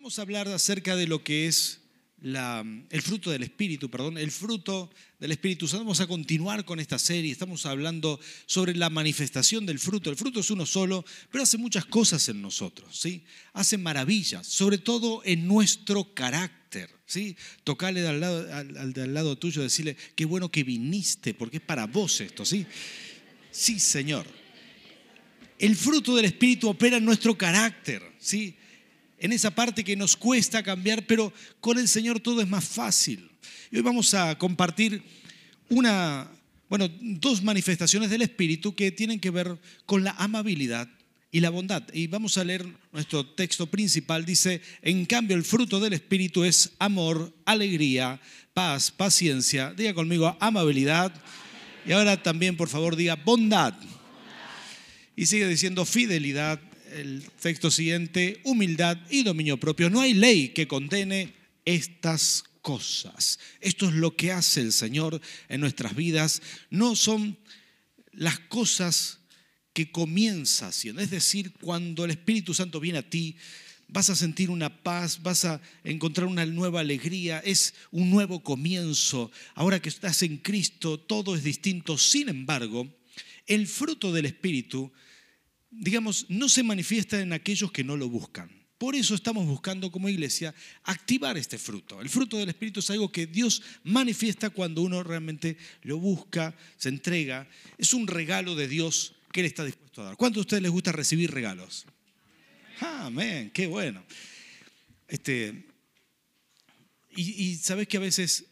Vamos a hablar acerca de lo que es el fruto del Espíritu, perdón, el fruto del Espíritu. Vamos a continuar con esta serie. Estamos hablando sobre la manifestación del fruto. El fruto es uno solo, pero hace muchas cosas en nosotros, ¿sí? Hace maravillas, sobre todo en nuestro carácter, ¿sí? Tocarle al, lado, al, al al lado tuyo, decirle, qué bueno que viniste, porque es para vos esto, ¿sí? Sí, Señor. El fruto del Espíritu opera en nuestro carácter, ¿sí? En esa parte que nos cuesta cambiar, pero con el Señor todo es más fácil. Y hoy vamos a compartir una, bueno, dos manifestaciones del Espíritu que tienen que ver con la amabilidad y la bondad. Y vamos a leer nuestro texto principal. Dice, en cambio el fruto del Espíritu es amor, alegría, paz, paciencia. Diga conmigo, amabilidad. Y ahora también, por favor, diga bondad. Y sigue diciendo fidelidad, el texto siguiente, humildad y dominio propio. No hay ley que condene estas cosas. Esto es lo que hace el Señor en nuestras vidas. No son las cosas que comienza haciendo. Es decir, cuando el Espíritu Santo viene a ti, vas a sentir una paz, vas a encontrar una nueva alegría, es un nuevo comienzo. Ahora que estás en Cristo, todo es distinto. Sin embargo, el fruto del Espíritu digamos, no se manifiesta en aquellos que no lo buscan. Por eso estamos buscando como iglesia activar este fruto. El fruto del Espíritu es algo que Dios manifiesta cuando uno realmente lo busca, se entrega. Es un regalo de Dios que Él está dispuesto a dar. ¿Cuántos de ustedes les gusta recibir regalos? Amén, qué bueno. Este, y, y sabes que a veces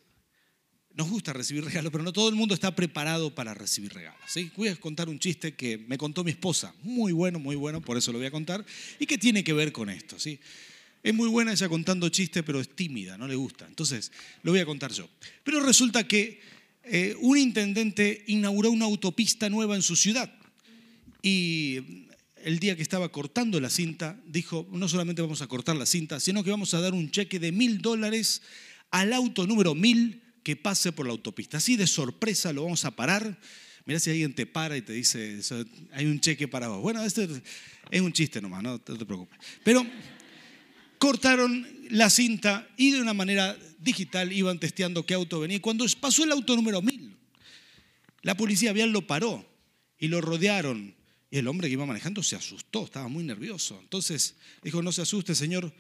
nos gusta recibir regalos, pero no todo el mundo está preparado para recibir regalos. Voy a contar un chiste que me contó mi esposa, muy bueno, muy bueno, por eso lo voy a contar, y que tiene que ver con esto. Es muy buena ella contando chistes, pero es tímida, no le gusta. Entonces, lo voy a contar yo. Pero resulta que eh, un intendente inauguró una autopista nueva en su ciudad. Y el día que estaba cortando la cinta, dijo, no solamente vamos a cortar la cinta, sino que vamos a dar un cheque de mil dólares al auto número mil que pase por la autopista. Así de sorpresa lo vamos a parar. Mira si alguien te para y te dice, hay un cheque para vos. Bueno, este es un chiste nomás, no te preocupes. Pero cortaron la cinta y de una manera digital iban testeando qué auto venía. Cuando pasó el auto número 1000, la policía vial lo paró y lo rodearon. Y el hombre que iba manejando se asustó, estaba muy nervioso. Entonces dijo, no se asuste, señor,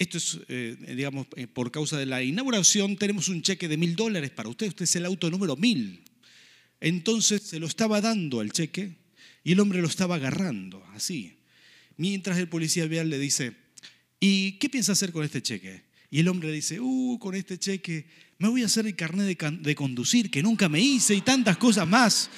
esto es, eh, digamos, eh, por causa de la inauguración, tenemos un cheque de mil dólares para usted, usted es el auto número mil. Entonces se lo estaba dando al cheque y el hombre lo estaba agarrando, así. Mientras el policía vial le dice, ¿y qué piensa hacer con este cheque? Y el hombre le dice, uh, con este cheque me voy a hacer el carnet de, de conducir, que nunca me hice y tantas cosas más.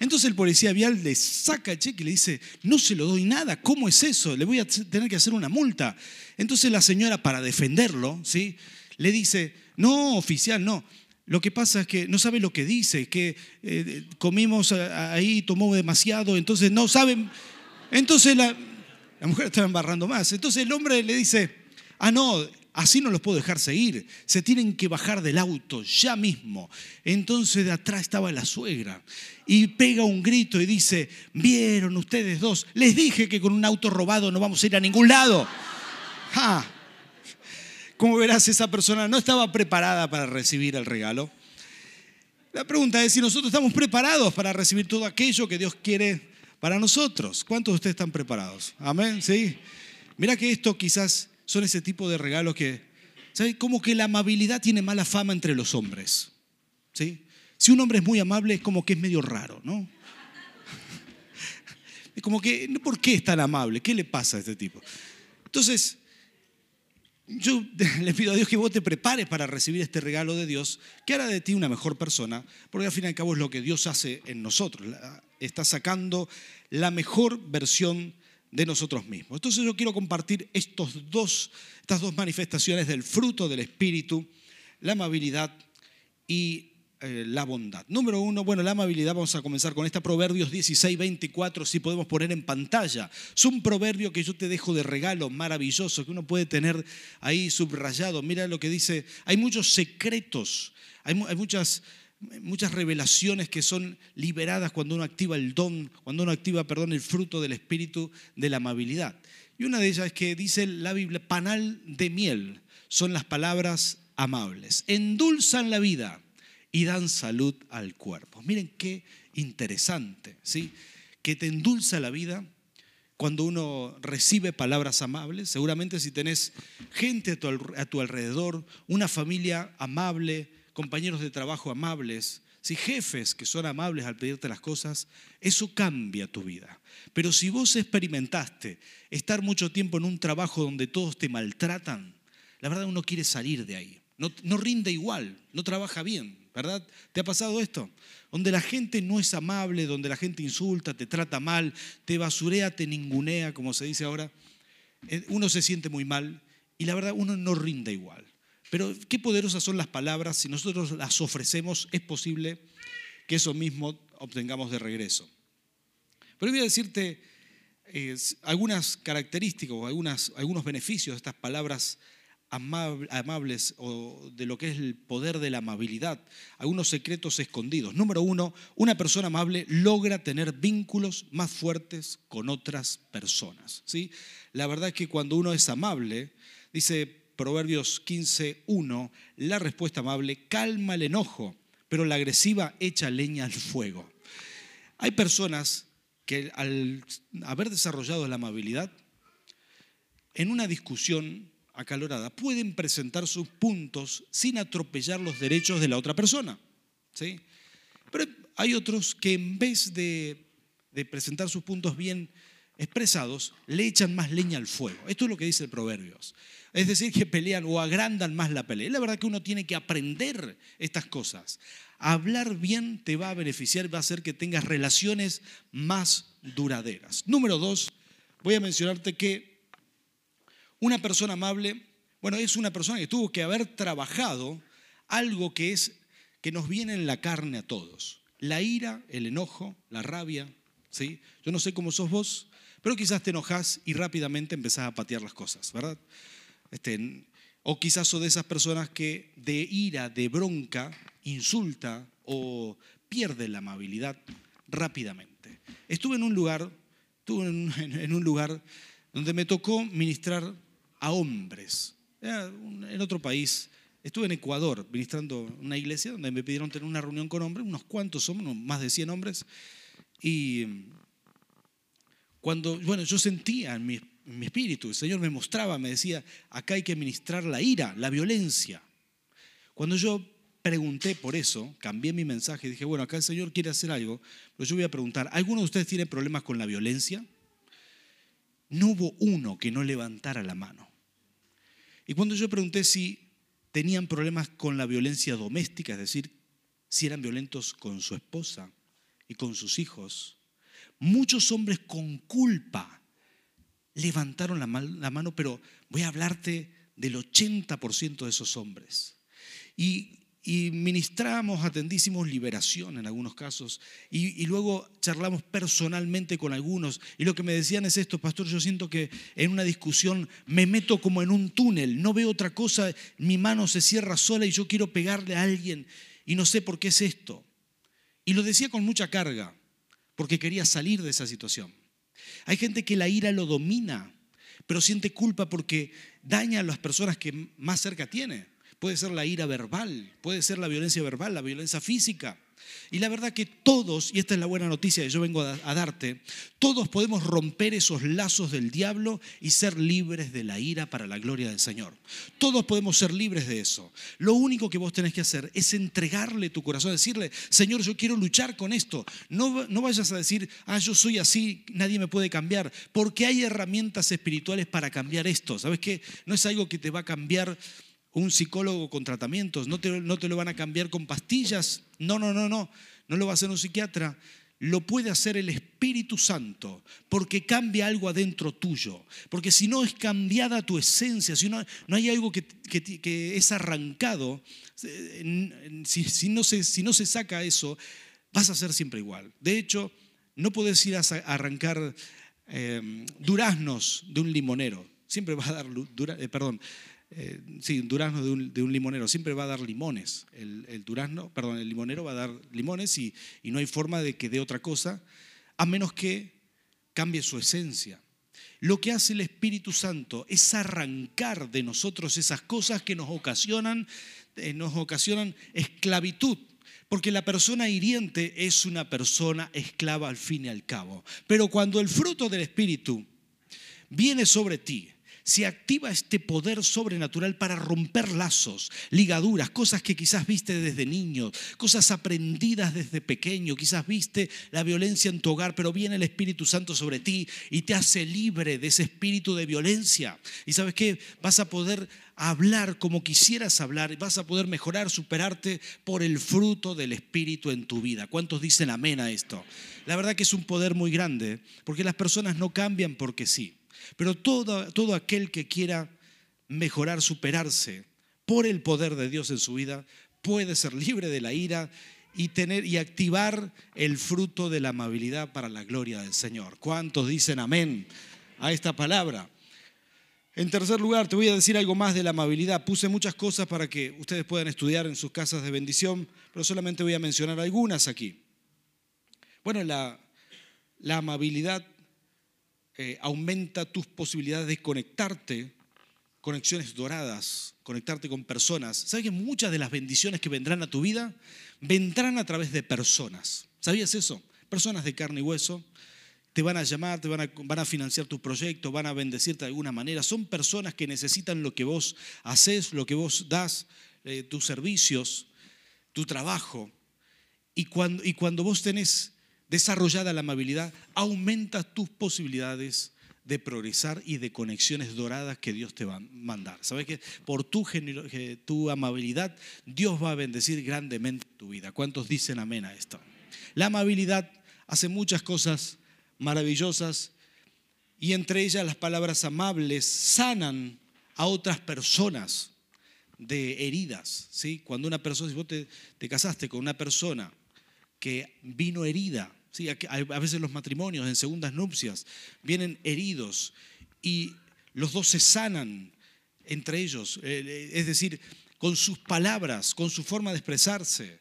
Entonces el policía vial le saca el cheque y le dice, no se lo doy nada, ¿cómo es eso? Le voy a tener que hacer una multa. Entonces la señora, para defenderlo, ¿sí? le dice, no, oficial, no. Lo que pasa es que no sabe lo que dice, que eh, comimos ahí, tomó demasiado, entonces no saben. Entonces la, la mujer estaba embarrando más. Entonces el hombre le dice, ah, no, así no los puedo dejar seguir, se tienen que bajar del auto ya mismo. Entonces de atrás estaba la suegra y pega un grito y dice, vieron ustedes dos, les dije que con un auto robado no vamos a ir a ningún lado. ¡Ja! Como verás, esa persona no estaba preparada para recibir el regalo. La pregunta es si nosotros estamos preparados para recibir todo aquello que Dios quiere para nosotros. ¿Cuántos de ustedes están preparados? Amén, sí. Mira que esto quizás son ese tipo de regalos que, ¿sabes? Como que la amabilidad tiene mala fama entre los hombres. ¿Sí? Si un hombre es muy amable es como que es medio raro, ¿no? Es como que, ¿por qué es tan amable? ¿Qué le pasa a este tipo? Entonces, yo le pido a Dios que vos te prepares para recibir este regalo de Dios, que hará de ti una mejor persona, porque al fin y al cabo es lo que Dios hace en nosotros. Está sacando la mejor versión de nosotros mismos. Entonces yo quiero compartir estos dos, estas dos manifestaciones del fruto del Espíritu, la amabilidad y eh, la bondad. Número uno, bueno, la amabilidad, vamos a comenzar con esta Proverbios 16, 24, si podemos poner en pantalla. Es un proverbio que yo te dejo de regalo maravilloso, que uno puede tener ahí subrayado. Mira lo que dice, hay muchos secretos, hay, mu- hay muchas, muchas revelaciones que son liberadas cuando uno activa el don, cuando uno activa, perdón, el fruto del espíritu de la amabilidad. Y una de ellas es que dice la Biblia, panal de miel son las palabras amables. Endulzan la vida y dan salud al cuerpo. Miren qué interesante, ¿sí? Que te endulza la vida cuando uno recibe palabras amables. Seguramente si tenés gente a tu, alrededor, una familia amable, compañeros de trabajo amables, si jefes que son amables al pedirte las cosas, eso cambia tu vida. Pero si vos experimentaste estar mucho tiempo en un trabajo donde todos te maltratan, la verdad uno quiere salir de ahí. No, no rinde igual, no trabaja bien, ¿verdad? ¿Te ha pasado esto? donde la gente no es amable, donde la gente insulta, te trata mal, te basurea, te ningunea, como se dice ahora, eh, uno se siente muy mal y la verdad uno no rinde igual. Pero qué poderosas son las palabras, si nosotros las ofrecemos es posible que eso mismo obtengamos de regreso. Pero voy a decirte eh, algunas características o algunos beneficios de estas palabras amables o de lo que es el poder de la amabilidad, algunos secretos escondidos. Número uno, una persona amable logra tener vínculos más fuertes con otras personas. ¿sí? La verdad es que cuando uno es amable, dice Proverbios 15.1, la respuesta amable calma el enojo, pero la agresiva echa leña al fuego. Hay personas que al haber desarrollado la amabilidad, en una discusión acalorada, pueden presentar sus puntos sin atropellar los derechos de la otra persona. ¿sí? Pero hay otros que en vez de, presentar sus puntos bien expresados, le echan más leña al fuego. Esto es lo que dice el Proverbios. Es decir, que pelean o agrandan más la pelea. Es la verdad que uno tiene que aprender estas cosas. Hablar bien te va a beneficiar, va a hacer que tengas relaciones más duraderas. Número dos, voy a mencionarte que una persona amable, bueno, es una persona que tuvo que haber trabajado algo que es que nos viene en la carne a todos. La ira, el enojo, la rabia, ¿sí? Yo no sé cómo sos vos, pero quizás te enojas y rápidamente empezás a patear las cosas, ¿verdad? Este, o quizás sos de esas personas que de ira, de bronca, insulta o pierde la amabilidad rápidamente. Estuve en un lugar, estuve en un lugar donde me tocó ministrar a hombres. En otro país, estuve en Ecuador ministrando una iglesia donde me pidieron tener una reunión con hombres, unos cuantos somos, más de 100 hombres, y cuando, bueno, yo sentía en mi, espíritu, el Señor me mostraba, me decía, acá hay que ministrar la ira, la violencia. Cuando yo pregunté por eso, cambié mi mensaje y dije, bueno, acá el Señor quiere hacer algo, pero yo voy a preguntar, ¿alguno de ustedes tiene problemas con la violencia? No hubo uno que no levantara la mano. Y cuando yo pregunté si tenían problemas con la violencia doméstica, es decir, si eran violentos con su esposa y con sus hijos, muchos hombres con culpa levantaron la, mano, pero voy a hablarte del 80% de esos hombres. Y y ministramos, atendísimos liberación en algunos casos y, luego charlamos personalmente con algunos y lo que me decían es esto, pastor, yo siento que en una discusión me meto como en un túnel, no veo otra cosa, mi mano se cierra sola y yo quiero pegarle a alguien y no sé por qué es esto. Y lo decía con mucha carga, porque quería salir de esa situación. Hay gente que la ira lo domina, pero siente culpa porque daña a las personas que más cerca tiene puede ser la ira verbal, puede ser la violencia verbal, la violencia física. Y la verdad que todos, y esta es la buena noticia que yo vengo a, darte, todos podemos romper esos lazos del diablo y ser libres de la ira para la gloria del Señor. Todos podemos ser libres de eso. Lo único que vos tenés que hacer es entregarle tu corazón, decirle, Señor, yo quiero luchar con esto. No, no vayas a decir, ah, yo soy así, nadie me puede cambiar, porque hay herramientas espirituales para cambiar esto. ¿Sabes qué? No es algo que te va a cambiar un psicólogo con tratamientos, no te, no te lo van a cambiar con pastillas, no, no, no, no, no lo va a hacer un psiquiatra, lo puede hacer el Espíritu Santo, porque cambia algo adentro tuyo. Porque si no es cambiada tu esencia, si no, no hay algo que, que, es arrancado, si, no se, si no se saca eso, vas a ser siempre igual. De hecho, no puedes ir a arrancar eh, duraznos de un limonero. Siempre va a dar, eh, perdón, eh, sí, un durazno de un, limonero siempre va a dar limones. El, durazno, perdón, el limonero va a dar limones y, no hay forma de que dé otra cosa, a menos que cambie su esencia. lo que hace el Espíritu Santo es arrancar de nosotros esas cosas que nos ocasionan, eh, nos ocasionan esclavitud. Porque la persona hiriente es una persona esclava al fin y al cabo. Pero cuando el fruto del Espíritu viene sobre ti, se activa este poder sobrenatural para romper lazos, ligaduras, cosas que quizás viste desde niño, cosas aprendidas desde pequeño, quizás viste la violencia en tu hogar, pero viene el Espíritu Santo sobre ti y te hace libre de ese espíritu de violencia. Y sabes qué, vas a poder hablar como quisieras hablar, vas a poder mejorar, superarte por el fruto del Espíritu en tu vida. ¿Cuántos dicen amén a esto? La verdad que es un poder muy grande, porque las personas no cambian porque sí. Pero todo, todo aquel que quiera mejorar, superarse por el poder de Dios en su vida, puede ser libre de la ira y tener y activar el fruto de la amabilidad para la gloria del Señor. ¿Cuántos dicen amén a esta palabra? En tercer lugar, te voy a decir algo más de la amabilidad. Puse muchas cosas para que ustedes puedan estudiar en sus casas de bendición, pero solamente voy a mencionar algunas aquí. Bueno, la, la amabilidad eh, aumenta tus posibilidades de conectarte, conexiones doradas, conectarte con personas. ¿Sabes que muchas de las bendiciones que vendrán a tu vida vendrán a través de personas? ¿Sabías eso? Personas de carne y hueso te van a llamar, te van a, van a financiar tu proyecto, van a bendecirte de alguna manera. Son personas que necesitan lo que vos haces, lo que vos das, eh, tus servicios, tu trabajo. Y cuando, y cuando vos tenés desarrollada la amabilidad, aumenta tus posibilidades de progresar y de conexiones doradas que Dios te va a mandar. ¿Sabes que por tu, tu amabilidad Dios va a bendecir grandemente tu vida? ¿Cuántos dicen amén a esto? La amabilidad hace muchas cosas maravillosas y entre ellas las palabras amables sanan a otras personas de heridas. ¿sí? Cuando una persona, si vos te, te casaste con una persona que vino herida, a veces los matrimonios en segundas nupcias vienen heridos y los dos se sanan entre ellos, eh, es decir, con sus palabras, con su forma de expresarse.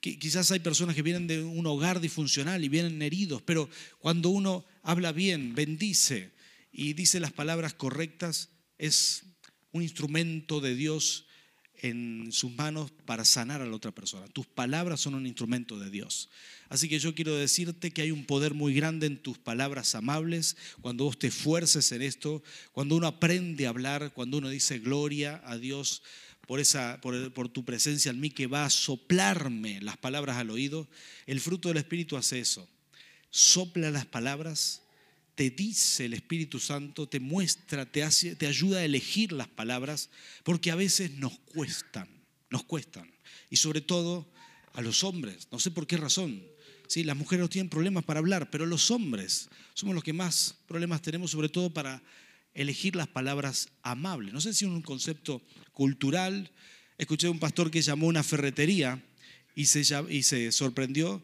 Quizás hay personas que vienen de un hogar disfuncional y vienen heridos, pero cuando uno habla bien, bendice y dice las palabras correctas, es un instrumento de Dios en sus manos para sanar a la otra persona. Tus palabras son un instrumento de Dios. Así que yo quiero decirte que hay un poder muy grande en tus palabras amables, cuando vos te esfuerces en esto, cuando uno aprende a hablar, cuando uno dice gloria a Dios por, esa, por, tu presencia en mí que va a soplarme las palabras al oído, el fruto del Espíritu hace eso. Sopla las palabras te dice el Espíritu Santo, te muestra, te, hace, te ayuda a elegir las palabras, porque a veces nos cuestan, nos cuestan. Y sobre todo a los hombres, no sé por qué razón. Sí, las mujeres no tienen problemas para hablar, pero los hombres somos los que más problemas tenemos, sobre todo para elegir las palabras amables. No sé si es un concepto cultural. Escuché a un pastor que llamó una ferretería y se, y se sorprendió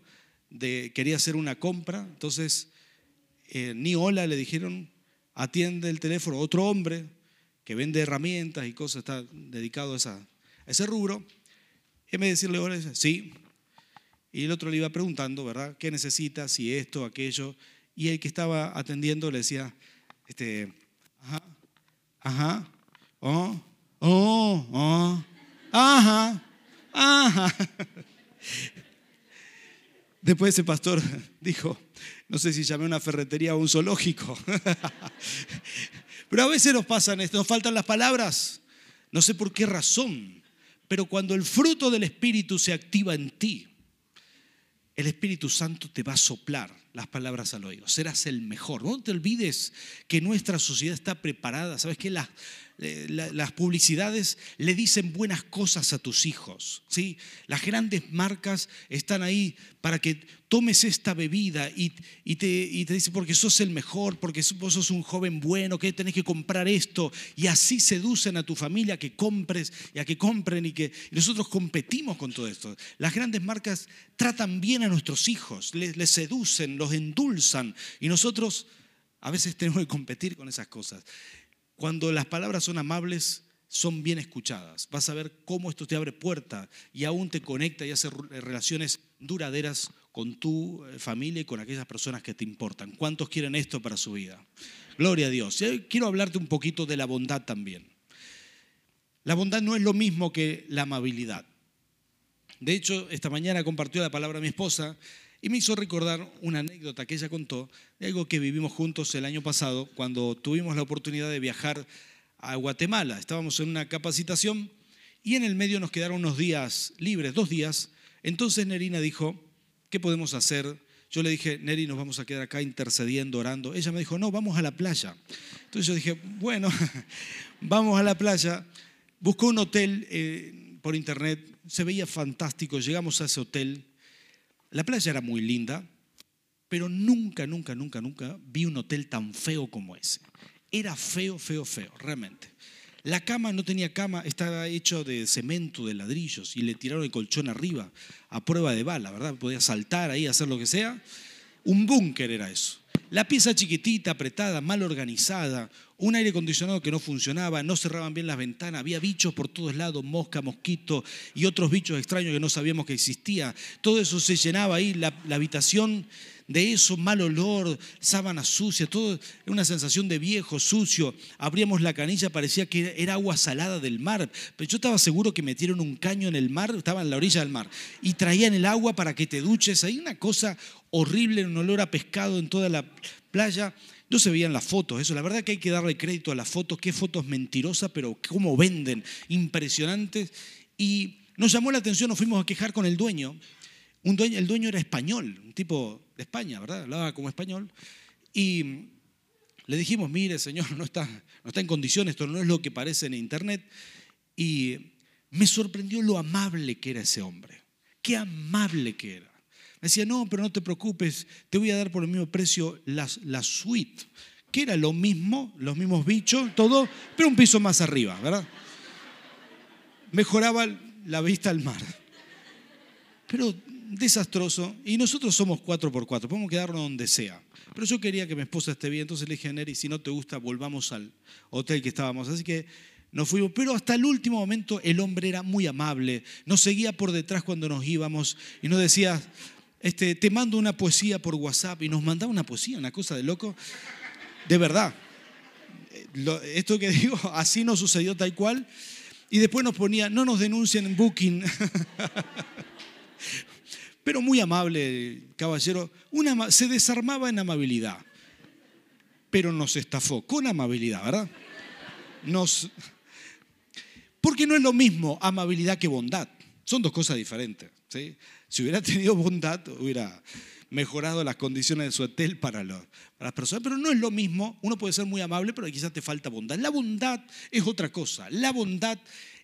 de quería hacer una compra, entonces eh, ni hola le dijeron, atiende el teléfono otro hombre que vende herramientas y cosas, está dedicado a, ese rubro. En de decirle hola, sí. Y el otro le iba preguntando, ¿verdad? ¿Qué necesita? Si esto, aquello. Y el que estaba atendiendo le decía, este, ajá, ajá, oh, oh, oh, ajá, ajá. Después ese pastor dijo, no sé si llamé una ferretería o un zoológico. Pero a veces nos pasan esto, nos faltan las palabras. No sé por qué razón. Pero cuando el fruto del Espíritu se activa en ti, el Espíritu Santo te va a soplar las palabras al oído. Serás el mejor. No te olvides que nuestra sociedad está preparada. ¿Sabes qué? Las, eh, las publicidades le dicen buenas cosas a tus hijos. ¿sí? Las grandes marcas están ahí para que tomes esta bebida y, te, y te porque sos el mejor, porque vos sos un joven bueno, que tenés que comprar esto. Y así seducen a tu familia a que compres y a que compren y que nosotros competimos con todo esto. Las grandes marcas tratan bien a nuestros hijos, les seducen, los endulzan y nosotros a veces tenemos que competir con esas cosas. Cuando las palabras son amables, son bien escuchadas. Vas a ver cómo esto te abre puerta y aún te conecta y hace relaciones duraderas con tu eh, familia y con aquellas personas que te importan. ¿Cuántos quieren esto para su vida? Gloria a Dios. quiero hablarte un poquito de la bondad también. La bondad no es lo mismo que la amabilidad. De hecho, esta mañana compartió la palabra mi esposa y me hizo recordar una anécdota que ella contó de algo que vivimos juntos el año pasado cuando tuvimos la oportunidad de viajar a Guatemala. Estábamos en una capacitación y en el medio nos quedaron unos días libres, dos días. Entonces Nerina dijo, ¿qué podemos hacer? Yo le dije, Neri, nos vamos a quedar acá intercediendo, orando. Ella me dijo, no, vamos a la playa. Entonces yo dije, bueno, vamos a la playa. Buscó un hotel eh, por internet, se veía fantástico, llegamos a ese hotel. La playa era muy linda, pero nunca, nunca, nunca, nunca vi un hotel tan feo como ese. Era feo, feo, feo, realmente. La cama no tenía cama, estaba hecho de cemento, de ladrillos, y le tiraron el colchón arriba a prueba de bala, ¿verdad? Podía saltar ahí, hacer lo que sea. Un búnker era eso. La pieza chiquitita, apretada, mal organizada, un aire acondicionado que no funcionaba, no cerraban bien las ventanas, había bichos por todos lados, mosca, mosquito y otros bichos extraños que no sabíamos que existía. Todo eso se llenaba ahí, la, la habitación de eso, mal olor, sábana sucia, todo una sensación de viejo, sucio. Abríamos la canilla, parecía que era agua salada del mar, pero yo estaba seguro que metieron un caño en el mar, estaba en la orilla del mar, y traían el agua para que te duches. Hay una cosa horrible, un olor a pescado en toda la playa. No se veían las fotos, eso. La verdad que hay que darle crédito a las fotos, qué fotos mentirosas, pero cómo venden, impresionantes. Y nos llamó la atención, nos fuimos a quejar con el dueño el dueño era español, un tipo de España, ¿verdad? Hablaba como español. Y le dijimos, mire, señor, no está, no está en condiciones, esto no es lo que parece en internet. Y me sorprendió lo amable que era ese hombre. Qué amable que era. Me decía, no, pero no te preocupes, te voy a dar por el mismo precio la, la suite, que era lo mismo, los mismos bichos, todo, pero un piso más arriba, ¿verdad? Mejoraba la vista al mar. Pero desastroso y nosotros somos cuatro por cuatro, podemos quedarnos donde sea. Pero yo quería que mi esposa esté bien, entonces le dije a Neri, si no te gusta, volvamos al hotel que estábamos. Así que nos fuimos, pero hasta el último momento el hombre era muy amable, nos seguía por detrás cuando nos íbamos y nos decía, este, te mando una poesía por WhatsApp y nos mandaba una poesía, una cosa de loco. De verdad, esto que digo, así nos sucedió tal cual. Y después nos ponía, no nos denuncien en Booking. pero muy amable caballero, se desarmaba en amabilidad, pero nos estafó con amabilidad, ¿verdad? Nos, porque no es lo mismo amabilidad que bondad, son dos cosas diferentes. Si hubiera tenido bondad, hubiera mejorado las condiciones de su hotel para, las personas, pero no es lo mismo, uno puede ser muy amable, pero quizás te falta bondad. La bondad es otra cosa, la bondad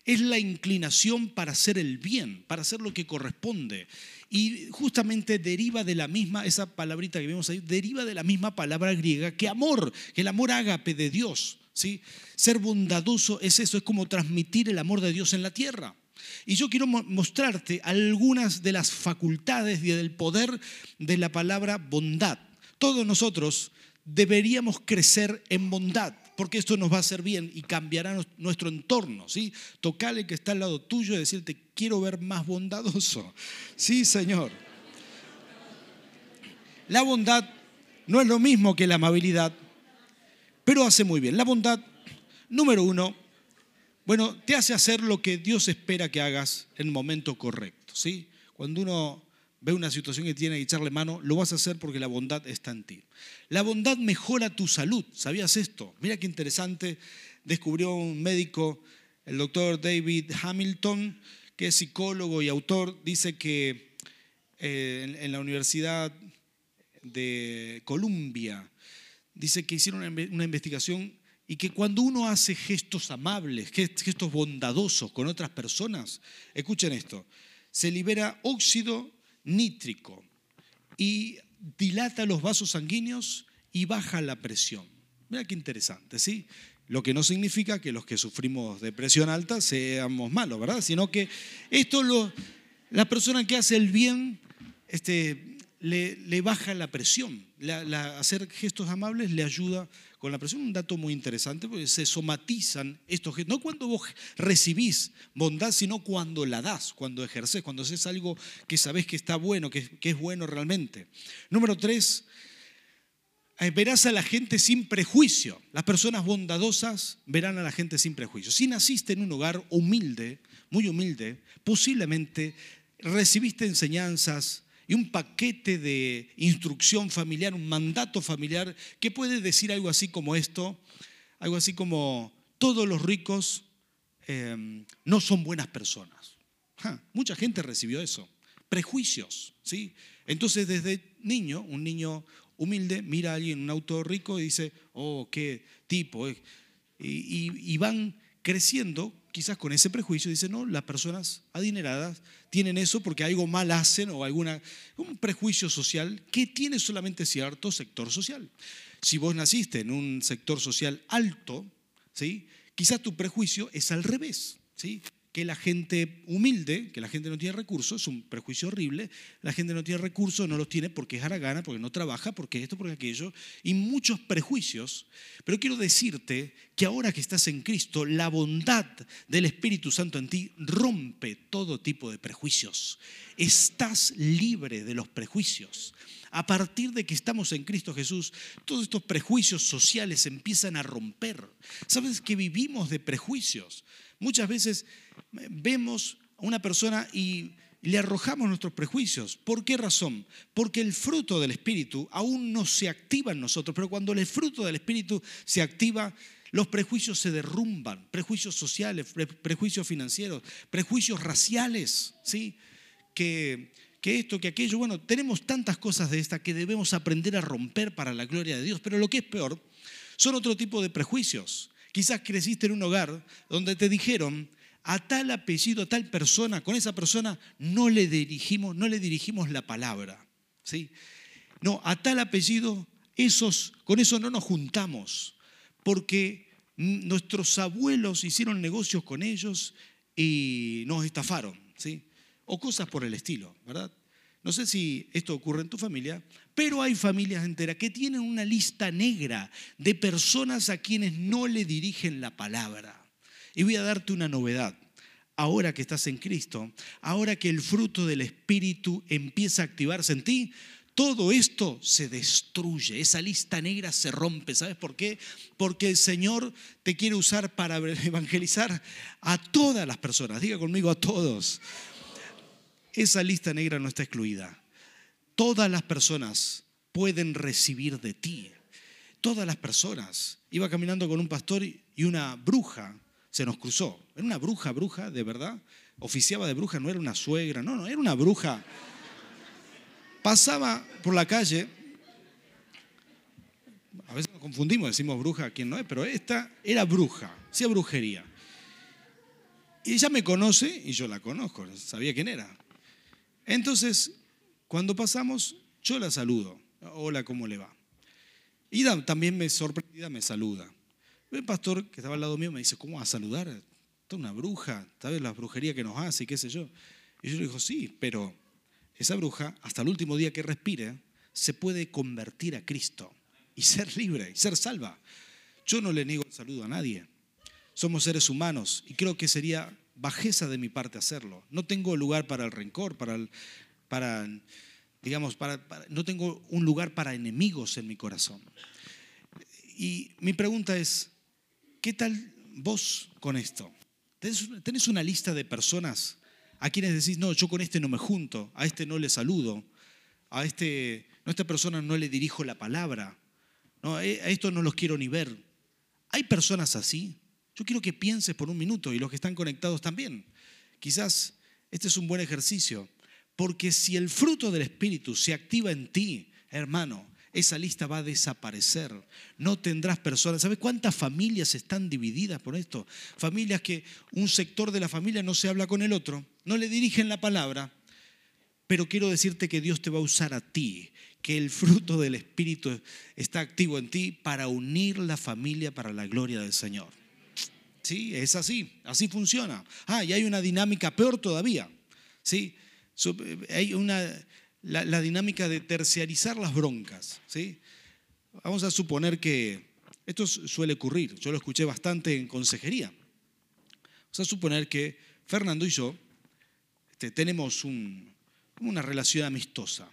es la inclinación para hacer el bien, para hacer lo que corresponde. Y justamente deriva de la misma, esa palabrita que vemos ahí, deriva de la misma palabra griega que amor, que el amor ágape de Dios. ¿sí? Ser bondadoso es eso, es como transmitir el amor de Dios en la tierra. Y yo quiero mostrarte algunas de las facultades y del poder de la palabra bondad. Todos nosotros deberíamos crecer en bondad porque esto nos va a hacer bien y cambiará nuestro entorno. ¿sí? Tocale que está al lado tuyo y decirte, quiero ver más bondadoso. Sí, Señor. La bondad no es lo mismo que la amabilidad, pero hace muy bien. La bondad, número uno, bueno, te hace hacer lo que Dios espera que hagas en el momento correcto. ¿sí? Cuando uno ve una situación que tiene que echarle mano, lo vas a hacer porque la bondad está en ti. La bondad mejora tu salud. ¿Sabías esto? Mira qué interesante. Descubrió un médico, el doctor David Hamilton, que es psicólogo y autor, dice que eh, en, la Universidad de Columbia, dice que hicieron una investigación y que cuando uno hace gestos amables, gestos bondadosos con otras personas, escuchen esto, se libera óxido nítrico y dilata los vasos sanguíneos y baja la presión. Mira qué interesante, ¿sí? Lo que no significa que los que sufrimos de presión alta seamos malos, ¿verdad? Sino que esto lo, la persona que hace el bien este, le, baja la presión. hacer gestos amables le ayuda con la presión. Un dato muy interesante, porque se somatizan estos gestos. No cuando vos recibís bondad, sino cuando la das, cuando ejerces, cuando haces algo que sabés que está bueno, que, que es bueno realmente. Número tres, eh, verás a la gente sin prejuicio. Las personas bondadosas verán a la gente sin prejuicio. Si naciste en un hogar humilde, muy humilde, posiblemente recibiste enseñanzas y un paquete de instrucción familiar, un mandato familiar que puede decir algo así como esto, algo así como todos los ricos em, no son buenas personas. mucha gente recibió eso, prejuicios, ¿sí? Entonces desde niño, un niño humilde mira a alguien en un auto rico y dice, oh, qué tipo. Eh". Y, van creciendo quizás con ese prejuicio, dice, no, las personas adineradas tienen eso porque algo mal hacen o alguna, un prejuicio social que tiene solamente cierto sector social. Si vos naciste en un sector social alto, ¿sí? quizás tu prejuicio es al revés. ¿sí? Que la gente humilde, que la gente no tiene recursos, es un prejuicio horrible, la gente no tiene recursos, no los tiene porque es haragana, porque no trabaja, porque esto, porque aquello, y muchos prejuicios. Pero quiero decirte que ahora que estás en Cristo, la bondad del Espíritu Santo en ti rompe todo tipo de prejuicios. Estás libre de los prejuicios. A partir de que estamos en Cristo Jesús, todos estos prejuicios sociales empiezan a romper. ¿Sabes que vivimos de prejuicios? Muchas veces vemos a una persona y le arrojamos nuestros prejuicios. ¿Por qué razón? Porque el fruto del Espíritu aún no se activa en nosotros, pero cuando el fruto del Espíritu se activa, los prejuicios se derrumban, prejuicios sociales, prejuicios financieros, prejuicios raciales, ¿sí? Que, que esto, que aquello, bueno, tenemos tantas cosas de esta que debemos aprender a romper para la gloria de Dios, pero lo que es peor son otro tipo de prejuicios. Quizás creciste en un hogar donde te dijeron a tal apellido, a tal persona, con esa persona no le dirigimos, no le dirigimos la palabra. ¿sí? No, a tal apellido, esos, con eso no nos juntamos, porque nuestros abuelos hicieron negocios con ellos y nos estafaron, ¿sí? O cosas por el estilo, ¿verdad? No sé si esto ocurre en tu familia, pero hay familias enteras que tienen una lista negra de personas a quienes no le dirigen la palabra. Y voy a darte una novedad. Ahora que estás en Cristo, ahora que el fruto del Espíritu empieza a activarse en ti, todo esto se destruye, esa lista negra se rompe. ¿Sabes por qué? Porque el Señor te quiere usar para evangelizar a todas las personas. Diga conmigo a todos. Esa lista negra no está excluida. Todas las personas pueden recibir de ti. Todas las personas. Iba caminando con un pastor y una bruja se nos cruzó. Era una bruja, bruja, de verdad. Oficiaba de bruja, no era una suegra, no, no, era una bruja. Pasaba por la calle, a veces nos confundimos, decimos bruja, quién no es, pero esta era bruja, hacía brujería. Y ella me conoce y yo la conozco, sabía quién era. Entonces, cuando pasamos, yo la saludo. Hola, ¿cómo le va? Y también me sorprendida me saluda. El pastor que estaba al lado mío me dice, ¿cómo vas a saludar? Esta una bruja, ¿sabes la brujería que nos hace y qué sé yo? Y yo le digo, sí, pero esa bruja, hasta el último día que respire, se puede convertir a Cristo y ser libre y ser salva. Yo no le niego el saludo a nadie. Somos seres humanos y creo que sería bajeza de mi parte hacerlo. No tengo lugar para el rencor, para, para digamos, para, no tengo un lugar para enemigos en mi corazón. Y mi pregunta es, ¿Qué tal vos con esto? ¿Tenés una lista de personas a quienes decís, no, yo con este no me junto, a este no le saludo, a, este, no, esta persona no le dirijo la palabra, eh, a esto no los quiero ni ver? ¿Hay personas así? Yo quiero que pienses por un minuto y los que están conectados también. Quizás este es un buen ejercicio, porque si el fruto del Espíritu se activa en ti, hermano, esa lista va a desaparecer. No tendrás personas. ¿Sabes cuántas familias están divididas por esto? Familias que un sector de la familia no se habla con el otro, no le dirigen la palabra. Pero quiero decirte que Dios te va a usar a ti, que el fruto del Espíritu está activo en ti para unir la familia para la gloria del Señor. Sí, es así, así funciona. Ah, y hay una dinámica peor todavía. Sí, hay una la, dinámica de terciarizar las broncas. ¿sí? Vamos a suponer que esto suele ocurrir, yo lo escuché bastante en consejería. Vamos a suponer que Fernando y yo este, tenemos una relación amistosa.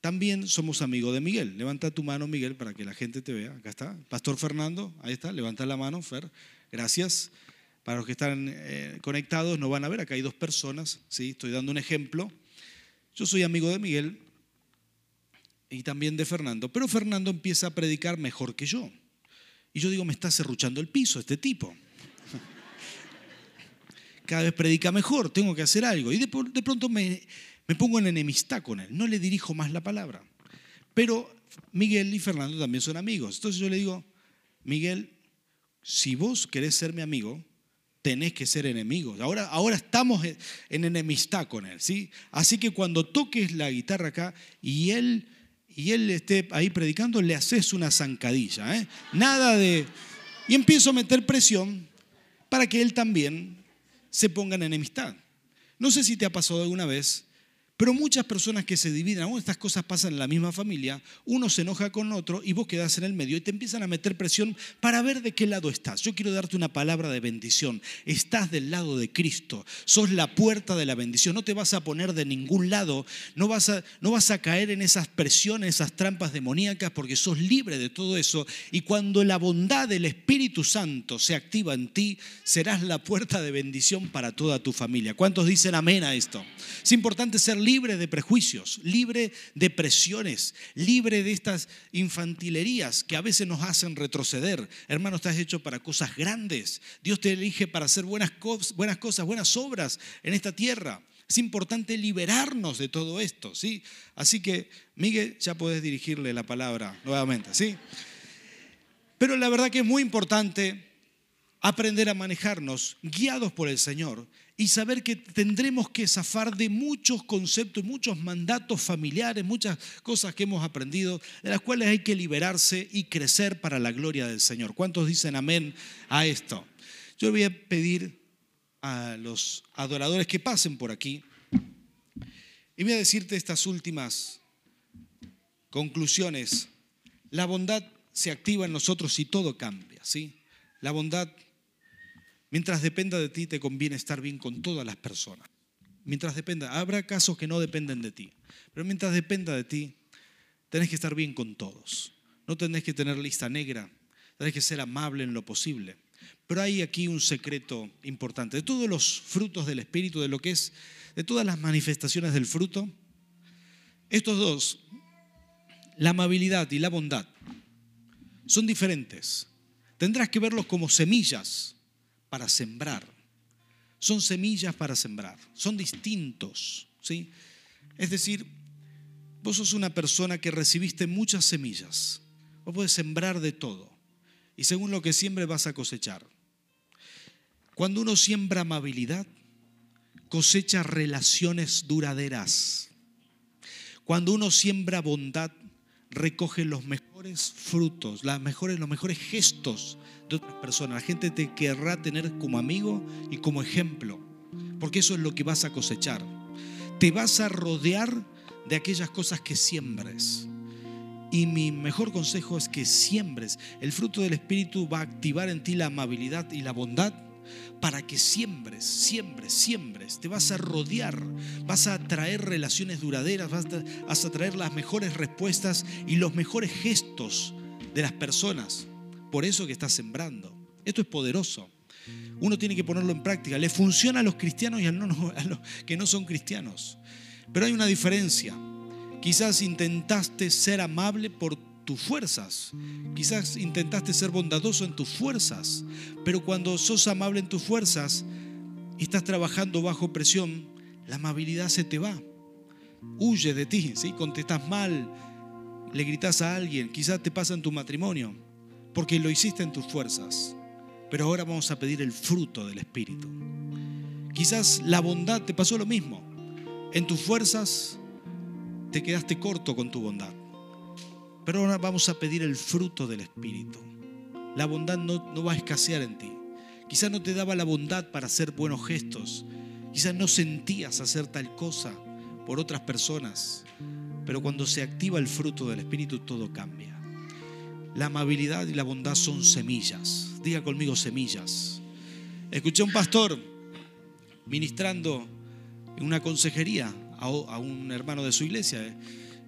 También somos amigos de Miguel. Levanta tu mano, Miguel, para que la gente te vea. Acá está. Pastor Fernando, ahí está. Levanta la mano, Fer. Gracias. Para los que están eh, conectados, no van a ver. Acá hay dos personas. ¿sí? Estoy dando un ejemplo. Yo soy amigo de Miguel y también de Fernando. Pero Fernando empieza a predicar mejor que yo. Y yo digo, me está cerruchando el piso este tipo. Cada vez predica mejor, tengo que hacer algo. Y de pronto me, me pongo en enemistad con él, no le dirijo más la palabra. Pero Miguel y Fernando también son amigos. Entonces yo le digo, Miguel, si vos querés ser mi amigo, tenés que ser enemigos. Ahora, ahora estamos en enemistad con él, ¿sí? Así que cuando toques la guitarra acá y él, y él esté ahí predicando, le haces una zancadilla, ¿eh? Nada de... Y empiezo a meter presión para que él también se ponga en enemistad. No sé si te ha pasado alguna vez pero muchas personas que se dividen, aún estas cosas pasan en la misma familia, uno se enoja con otro y vos quedás en el medio y te empiezan a meter presión para ver de qué lado estás. Yo quiero darte una palabra de bendición. Estás del lado de Cristo, sos la puerta de la bendición. No te vas a poner de ningún lado, no vas a, no vas a caer en esas presiones, esas trampas demoníacas, porque sos libre de todo eso. Y cuando la bondad del Espíritu Santo se activa en ti, serás la puerta de bendición para toda tu familia. ¿Cuántos dicen amén a esto? Es importante ser libre libre de prejuicios, libre de presiones, libre de estas infantilerías que a veces nos hacen retroceder. Hermano, estás hecho para cosas grandes. Dios te elige para hacer buenas, cosas, buenas obras en esta tierra. Es importante liberarnos de todo esto, ¿sí? Así que, Miguel, ya puedes dirigirle la palabra nuevamente, ¿sí? Pero la verdad que es muy importante aprender a manejarnos guiados por el Señor y saber que tendremos que zafar de muchos conceptos, muchos mandatos familiares, muchas cosas que hemos aprendido, de las cuales hay que liberarse y crecer para la gloria del Señor. ¿Cuántos dicen amén a esto? Yo voy a pedir a los adoradores que pasen por aquí y voy a decirte estas últimas conclusiones. La bondad se activa en nosotros y todo cambia, ¿sí? La bondad Mientras dependa de ti, te conviene estar bien con todas las personas. Mientras dependa, habrá casos que no dependen de ti, pero mientras dependa de ti, tenés que estar bien con todos. No tenés que tener lista negra, tenés que ser amable en lo posible. Pero hay aquí un secreto importante. De todos los frutos del Espíritu, de lo que es, de todas las manifestaciones del fruto, estos dos, la amabilidad y la bondad, son diferentes. Tendrás que verlos como semillas para sembrar. Son semillas para sembrar. Son distintos. ¿sí? Es decir, vos sos una persona que recibiste muchas semillas. Vos podés sembrar de todo. Y según lo que siembres vas a cosechar. Cuando uno siembra amabilidad, cosecha relaciones duraderas. Cuando uno siembra bondad, recoge los mejores frutos, las mejores, los mejores gestos de otras personas. La gente te querrá tener como amigo y como ejemplo, porque eso es lo que vas a cosechar. Te vas a rodear de aquellas cosas que siembres. Y mi mejor consejo es que siembres. El fruto del Espíritu va a activar en ti la amabilidad y la bondad para que siembres, siembres, siembres. Te vas a rodear, vas a traer relaciones duraderas, vas a, traer las mejores respuestas y los mejores gestos de las personas. Por eso que estás sembrando. Esto es poderoso. Uno tiene que ponerlo en práctica. Le funciona a los cristianos y a los que no son cristianos. Pero hay una diferencia. Quizás intentaste ser amable por tus fuerzas. Quizás intentaste ser bondadoso en tus fuerzas, pero cuando sos amable en tus fuerzas y estás trabajando bajo presión, la amabilidad se te va. Huye de ti, ¿sí? contestas mal, le gritas a alguien, quizás te pasa en tu matrimonio, porque lo hiciste en tus fuerzas. Pero ahora vamos a pedir el fruto del Espíritu. Quizás la bondad te pasó lo mismo. En tus fuerzas te quedaste corto con tu bondad. Pero ahora vamos a pedir el fruto del Espíritu. La bondad no, no va a escasear en ti. Quizás no te daba la bondad para hacer buenos gestos. Quizás no sentías hacer tal cosa por otras personas, pero cuando se activa el fruto del Espíritu todo cambia. La amabilidad y la bondad son semillas. Diga conmigo semillas. Escuché un pastor ministrando en una consejería a un hermano de su iglesia.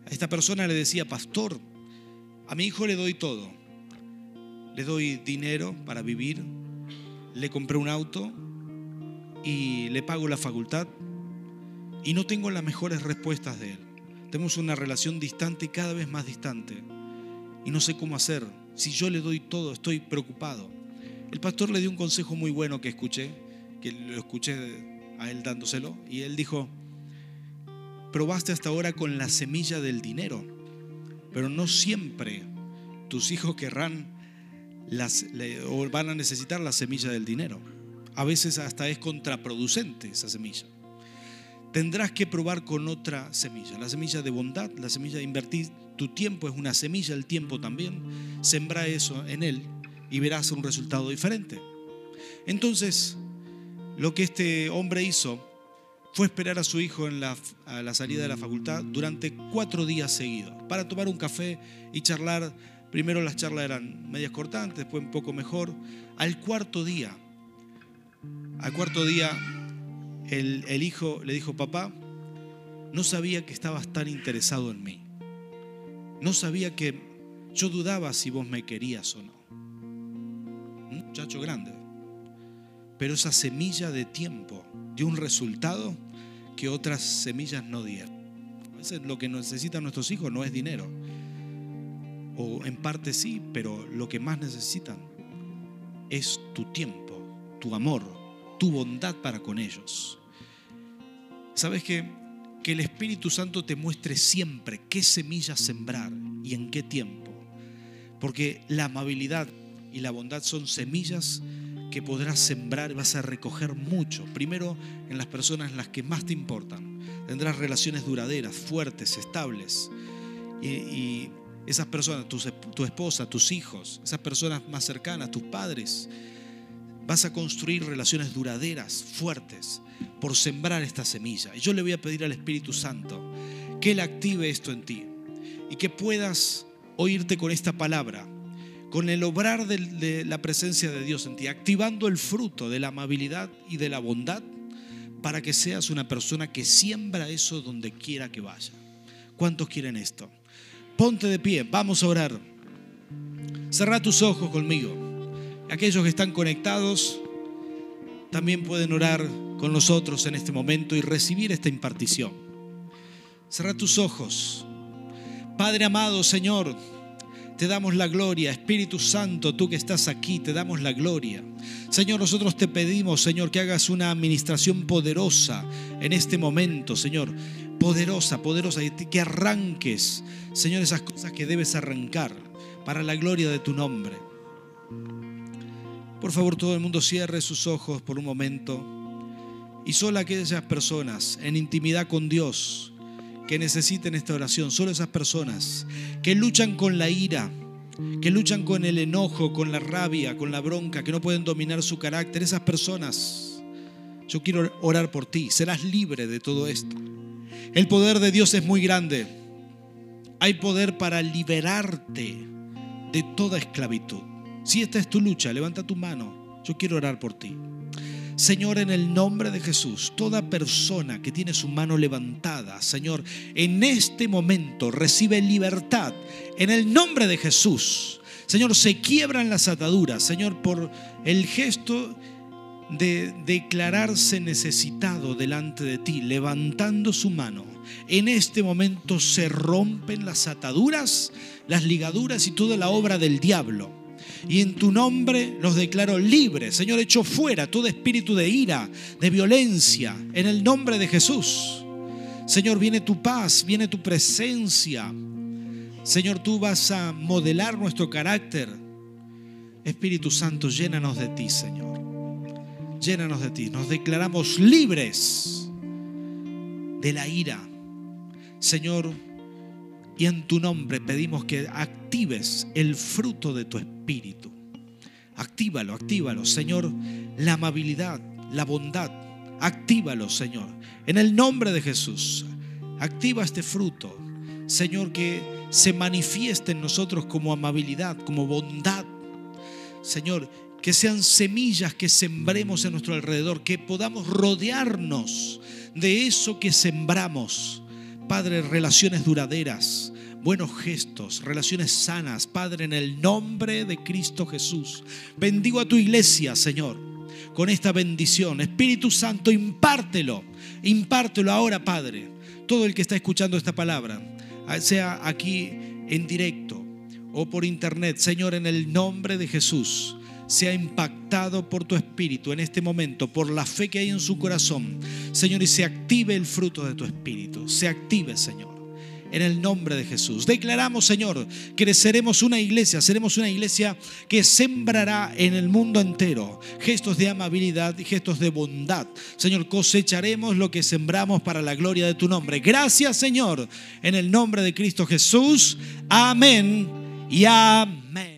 A esta persona le decía, pastor, a mi hijo le doy todo. Le doy dinero para vivir, le compré un auto y le pago la facultad y no tengo las mejores respuestas de él. Tenemos una relación distante y cada vez más distante y no sé cómo hacer. Si yo le doy todo, estoy preocupado. El pastor le dio un consejo muy bueno que escuché, que lo escuché a él dándoselo, y él dijo, probaste hasta ahora con la semilla del dinero, pero no siempre tus hijos querrán las, o van a necesitar la semilla del dinero. A veces hasta es contraproducente esa semilla. Tendrás que probar con otra semilla, la semilla de bondad, la semilla de invertir tu tiempo es una semilla, el tiempo también. Sembra eso en él y verás un resultado diferente. Entonces, lo que este hombre hizo fue esperar a su hijo en la, a la salida de la facultad durante cuatro días seguidos para tomar un café y charlar. Primero las charlas eran medias cortantes, después un poco mejor. Al cuarto día, al cuarto día, el, el hijo le dijo, papá, no sabía que estabas tan interesado en mí. No sabía que yo dudaba si vos me querías o no. Un muchacho grande. Pero esa semilla de tiempo dio un resultado que otras semillas no dieron. A veces lo que necesitan nuestros hijos no es dinero. O en parte sí, pero lo que más necesitan es tu tiempo, tu amor, tu bondad para con ellos. ¿Sabes qué? que el Espíritu Santo te muestre siempre qué semillas sembrar y en qué tiempo. Porque la amabilidad y la bondad son semillas que podrás sembrar y vas a recoger mucho. Primero en las personas las que más te importan. Tendrás relaciones duraderas, fuertes, estables. Y, esas personas, tu, tu esposa, tus hijos, esas personas más cercanas, tus padres, vas a construir relaciones duraderas, fuertes por sembrar esta semilla. Y yo le voy a pedir al Espíritu Santo que Él active esto en ti y que puedas oírte con esta palabra, con el obrar de, la presencia de Dios en ti, activando el fruto de la amabilidad y de la bondad para que seas una persona que siembra eso donde quiera que vaya. ¿Cuántos quieren esto? Ponte de pie, vamos a orar. Cerra tus ojos conmigo. Aquellos que están conectados también pueden orar con nosotros en este momento y recibir esta impartición. Cerra tus ojos. Padre amado, Señor, te damos la gloria. Espíritu Santo, tú que estás aquí, te damos la gloria. Señor, nosotros te pedimos, Señor, que hagas una administración poderosa en este momento, Señor. Poderosa, poderosa, y que arranques, Señor, esas cosas que debes arrancar para la gloria de tu nombre. Por favor, todo el mundo cierre sus ojos por un momento. Y solo aquellas personas en intimidad con Dios que necesiten esta oración, solo esas personas que luchan con la ira, que luchan con el enojo, con la rabia, con la bronca, que no pueden dominar su carácter, esas personas, yo quiero orar por ti, serás libre de todo esto. El poder de Dios es muy grande. Hay poder para liberarte de toda esclavitud. Si esta es tu lucha, levanta tu mano. Yo quiero orar por ti. Señor, en el nombre de Jesús, toda persona que tiene su mano levantada, Señor, en este momento recibe libertad. En el nombre de Jesús, Señor, se quiebran las ataduras, Señor, por el gesto de declararse necesitado delante de ti, levantando su mano. En este momento se rompen las ataduras, las ligaduras y toda la obra del diablo y en tu nombre los declaro libres. Señor, echo fuera todo espíritu de ira, de violencia, en el nombre de Jesús. Señor, viene tu paz, viene tu presencia. Señor, tú vas a modelar nuestro carácter. Espíritu Santo, llénanos de ti, Señor. Llénanos de ti. Nos declaramos libres de la ira. Señor, y en tu nombre pedimos que actives el fruto de tu espíritu. Actívalo, actívalo, Señor, la amabilidad, la bondad. Actívalo, Señor. En el nombre de Jesús, Activa este fruto. Señor, que se manifieste en nosotros como amabilidad, como bondad. Señor, que sean semillas que sembremos en nuestro alrededor, que podamos rodearnos de eso que sembramos. Padre, relaciones duraderas, buenos gestos, relaciones sanas. Padre, en el nombre de Cristo Jesús, bendigo a tu iglesia, Señor, con esta bendición. Espíritu Santo, impártelo, impártelo ahora, Padre. Todo el que está escuchando esta palabra, sea aquí en directo o por internet, Señor, en el nombre de Jesús sea impactado por tu espíritu en este momento, por la fe que hay en su corazón, Señor, y se active el fruto de tu espíritu, se active, Señor. En el nombre de Jesús. Declaramos, Señor, que seremos una iglesia, seremos una iglesia que sembrará en el mundo entero gestos de amabilidad y gestos de bondad. Señor, cosecharemos lo que sembramos para la gloria de tu nombre. Gracias, Señor, en el nombre de Cristo Jesús. Amén y amén.